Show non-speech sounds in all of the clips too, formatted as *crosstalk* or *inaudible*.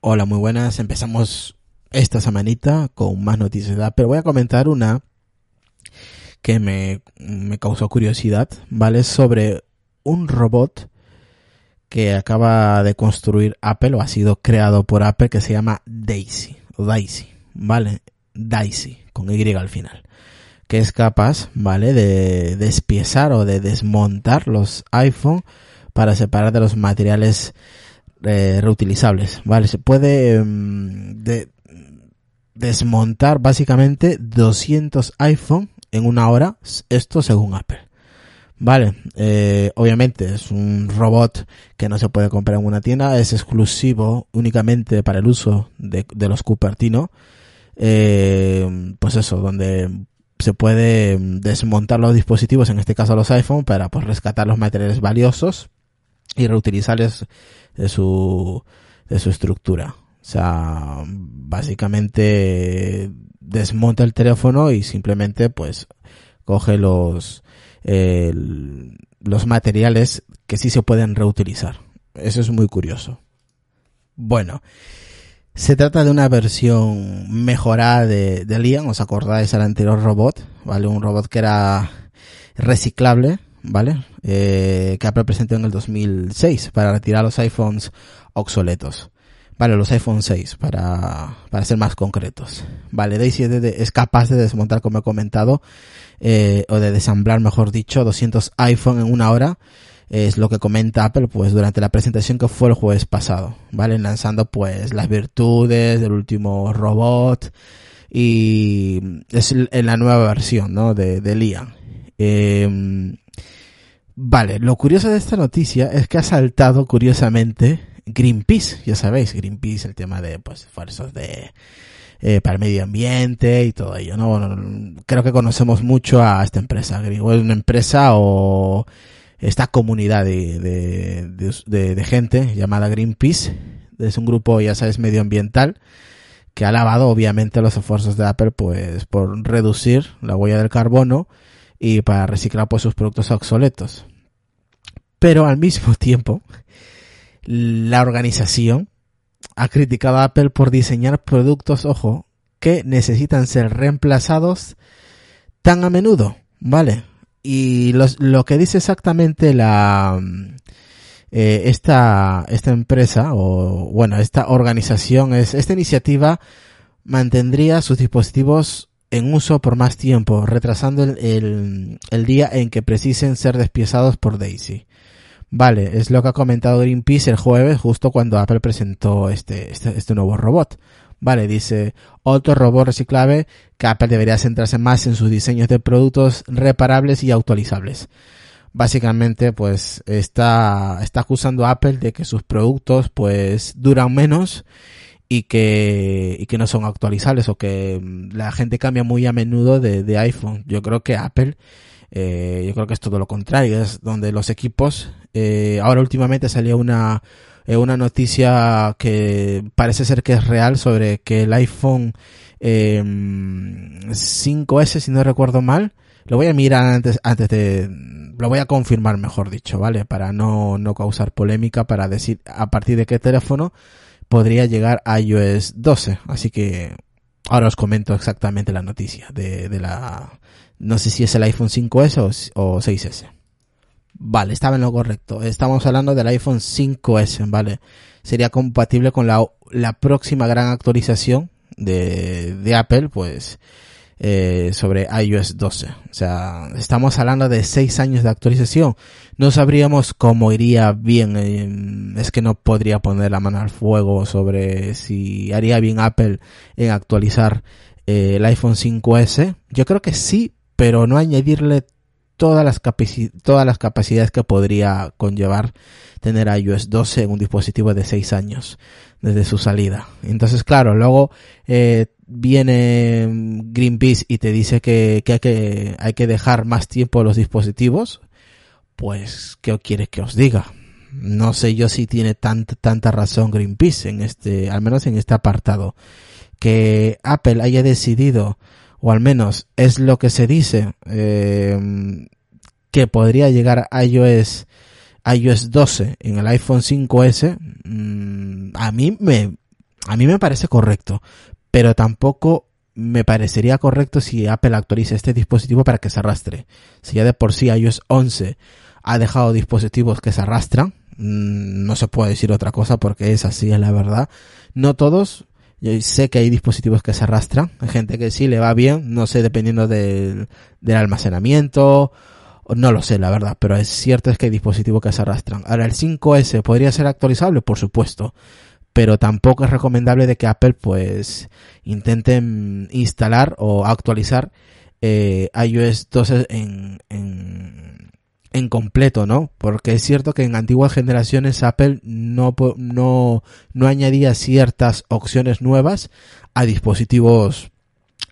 Hola, muy buenas. Empezamos esta semanita con más noticias de Apple. Voy a comentar una que me, me causó curiosidad, ¿vale? Sobre un robot que acaba de construir Apple o ha sido creado por Apple que se llama Daisy, o Daisy, ¿vale? Daisy, con Y al final, que es capaz, ¿vale? De despiezar o de desmontar los iPhone para separar de los materiales eh, reutilizables, ¿vale? Se puede mm, de, desmontar básicamente 200 iPhone en una hora, esto según Apple. Vale, eh, obviamente es un robot que no se puede comprar en una tienda, es exclusivo únicamente para el uso de, los Cupertino. Eh, pues eso, donde se puede desmontar los dispositivos, en este caso los iPhone, para pues rescatar los materiales valiosos y reutilizarles de su, de su estructura. O sea, básicamente desmonta el teléfono y simplemente pues coge los, eh, los materiales que sí se pueden reutilizar. Eso es muy curioso. Bueno, se trata de una versión mejorada de, de Liam, os acordáis al anterior robot, ¿vale? Un robot que era reciclable, ¿vale? Eh, que Apple presentó en el 2006 para retirar los iPhones obsoletos. Vale, los iPhone 6 para, para ser más concretos. Vale, Daisy es capaz de desmontar, como he comentado, eh, o de desamblar, mejor dicho, 200 iPhone en una hora. Es lo que comenta Apple, pues, durante la presentación que fue el jueves pasado. Vale, lanzando, pues, las virtudes del último robot. Y es en la nueva versión, ¿no? De, de Liam. Eh, Vale, lo curioso de esta noticia es que ha saltado curiosamente Greenpeace, ya sabéis, Greenpeace, el tema de pues esfuerzos de eh, para el medio ambiente y todo ello, ¿no? creo que conocemos mucho a esta empresa, es una empresa o esta comunidad de, de, de, de, gente llamada Greenpeace, es un grupo, ya sabes, medioambiental que ha alabado obviamente los esfuerzos de Apple pues por reducir la huella del carbono y para reciclar pues sus productos obsoletos. Pero al mismo *laughs* tiempo, la organización ha criticado a Apple por diseñar productos, ojo, que necesitan ser reemplazados tan a menudo, ¿vale? Y lo que dice exactamente la eh, esta esta empresa o bueno esta organización es esta iniciativa mantendría sus dispositivos en uso por más tiempo, retrasando el, el, día en que precisen ser despiezados por Daisy. Vale, es lo que ha comentado Greenpeace el jueves, justo cuando Apple presentó este, este, este nuevo robot. Vale, dice, otro robot reciclable que Apple debería centrarse más en sus diseños de productos reparables y actualizables. Básicamente, pues, está, está acusando Apple de que sus productos, pues, duran menos y que, y que no son actualizables o que mm, la gente cambia muy a menudo de, de iPhone. Yo creo que Apple, eh, yo creo que es todo lo contrario, es donde los equipos, eh, ahora últimamente salió una, eh, una noticia que parece ser que es real sobre que el iPhone eh, 5S, si no recuerdo mal, lo voy a mirar antes, antes de, lo voy a confirmar mejor dicho, ¿vale? Para no, no causar polémica, para decir a partir de qué teléfono podría llegar a iOS 12. Así que ahora os comento exactamente la noticia de, de la... No sé si es el iPhone 5S o, o 6S. Vale, estaba en lo correcto. Estamos hablando del iPhone 5S, ¿vale? Sería compatible con la, la próxima gran actualización de, de Apple, pues eh, sobre iOS 12. O sea, estamos hablando de seis años de actualización. No sabríamos cómo iría bien. Eh, es que no podría poner la mano al fuego sobre si haría bien Apple en actualizar eh, el iPhone 5S. Yo creo que sí, pero no añadirle todas las, todas las capacidades que podría conllevar tener iOS 12 en un dispositivo de 6 años desde su salida. Entonces, claro, luego eh, viene Greenpeace y te dice que, que, hay que hay que dejar más tiempo los dispositivos, pues, ¿qué quieres que os diga? No sé yo si tiene tanta, tanta razón Greenpeace en este, al menos en este apartado. Que Apple haya decidido, o al menos es lo que se dice, eh, que podría llegar a iOS, iOS 12 en el iPhone 5S, mm, a mí me, a mí me parece correcto, pero tampoco me parecería correcto si Apple actualiza este dispositivo para que se arrastre. Si ya de por sí iOS 11 ha dejado dispositivos que se arrastran, mm, no se puede decir otra cosa porque es así, es la verdad. No todos, yo sé que hay dispositivos que se arrastran, hay gente que sí le va bien, no sé, dependiendo del, del almacenamiento, no lo sé, la verdad, pero es cierto es que hay dispositivos que se arrastran. Ahora, el 5S podría ser actualizable, por supuesto, pero tampoco es recomendable de que Apple, pues, intenten instalar o actualizar eh, iOS 12 en, en, en completo, ¿no? Porque es cierto que en antiguas generaciones Apple no, no, no añadía ciertas opciones nuevas a dispositivos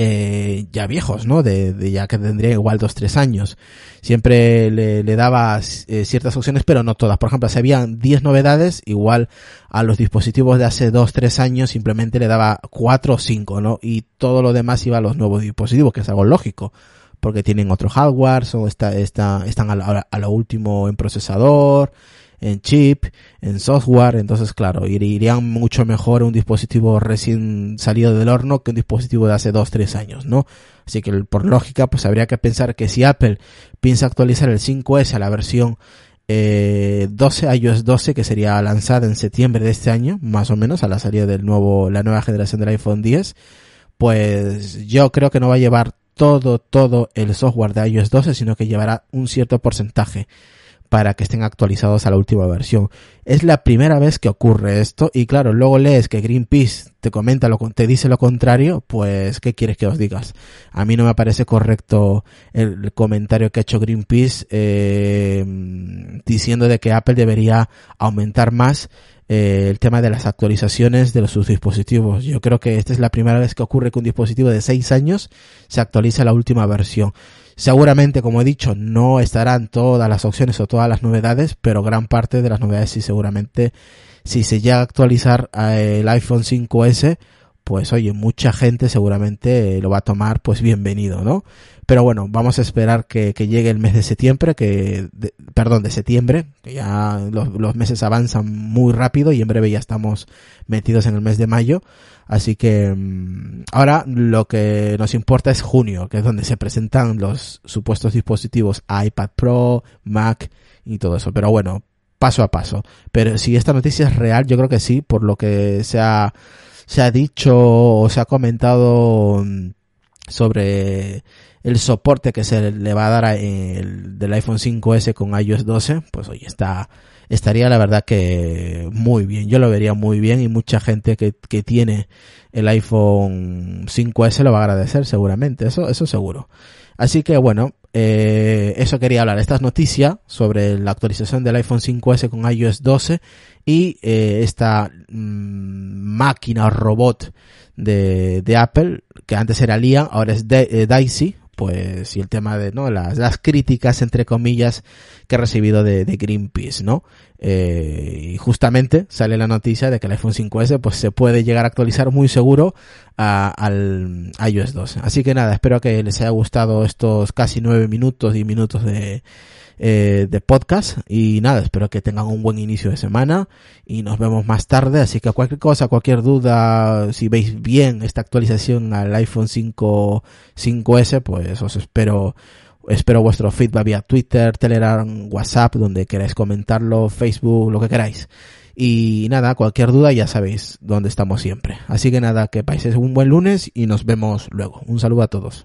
eh, ya viejos, ¿no? De, de, ya que tendría igual dos, tres años. Siempre le, le daba eh, ciertas opciones, pero no todas. Por ejemplo, si habían 10 novedades, igual a los dispositivos de hace dos, tres años simplemente le daba cuatro o cinco, ¿no? Y todo lo demás iba a los nuevos dispositivos, que es algo lógico porque tienen otro hardware, o está, está, están a, a lo último en procesador, en chip, en software, entonces claro, irían mucho mejor un dispositivo recién salido del horno que un dispositivo de hace 2-3 años, ¿no? Así que por lógica, pues habría que pensar que si Apple piensa actualizar el 5S a la versión eh, 12, iOS 12, que sería lanzada en septiembre de este año, más o menos, a la salida del nuevo, la nueva generación del iPhone 10, pues yo creo que no va a llevar todo, todo el software de iOS 12, sino que llevará un cierto porcentaje para que estén actualizados a la última versión. Es la primera vez que ocurre esto y claro, luego lees que Greenpeace te comenta lo te dice lo contrario, pues ¿qué quieres que os digas? A mí no me parece correcto el comentario que ha hecho Greenpeace eh, diciendo de que Apple debería aumentar más eh, el tema de las actualizaciones de los, sus dispositivos. Yo creo que esta es la primera vez que ocurre que un dispositivo de 6 años se actualiza la última versión. Seguramente, como he dicho, no estarán todas las opciones o todas las novedades, pero gran parte de las novedades sí seguramente, si se llega a actualizar eh, el iPhone 5S, pues oye, mucha gente seguramente lo va a tomar pues bienvenido, ¿no? Pero bueno, vamos a esperar que, que llegue el mes de septiembre, que, perdón, de septiembre, que ya los, los, meses avanzan muy rápido y en breve ya estamos metidos en el mes de mayo. Así que mmm, ahora lo que nos importa es junio, que es donde se presentan los supuestos dispositivos iPad Pro, Mac y todo eso. Pero bueno, paso a paso. Pero si esta noticia es real, yo creo que sí, por lo que se ha, se ha dicho o se ha comentado mm, sobre el soporte que se le va a dar el, del iPhone 5S con iOS 12, pues hoy está, estaría la verdad que muy bien. Yo lo vería muy bien y mucha gente que, que tiene el iPhone 5S lo va a agradecer seguramente, eso, eso seguro. Así que bueno, eh, eso quería hablar. Esta es noticia sobre la actualización del iPhone 5S con iOS 12 y eh, esta mmm, máquina robot de, de Apple, que antes era Liam, ahora es de, eh, Daisy, pues y el tema de no las, críticas entre comillas que he recibido de, de Greenpeace no eh, y justamente sale la noticia de que el iPhone 5S pues se puede llegar a actualizar muy seguro a, al iOS 12 así que nada espero que les haya gustado estos casi nueve minutos y minutos de eh, de podcast. Y nada, espero que tengan un buen inicio de semana y nos vemos más tarde, así que cualquier cosa, cualquier duda, si veis bien esta actualización al iPhone 5 5S, pues os espero espero vuestro feedback vía Twitter, Telegram, WhatsApp, donde queráis comentarlo, Facebook, lo que queráis. Y nada, cualquier duda ya sabéis dónde estamos siempre. Así que nada, que paséis un buen lunes y nos vemos luego. Un saludo a todos.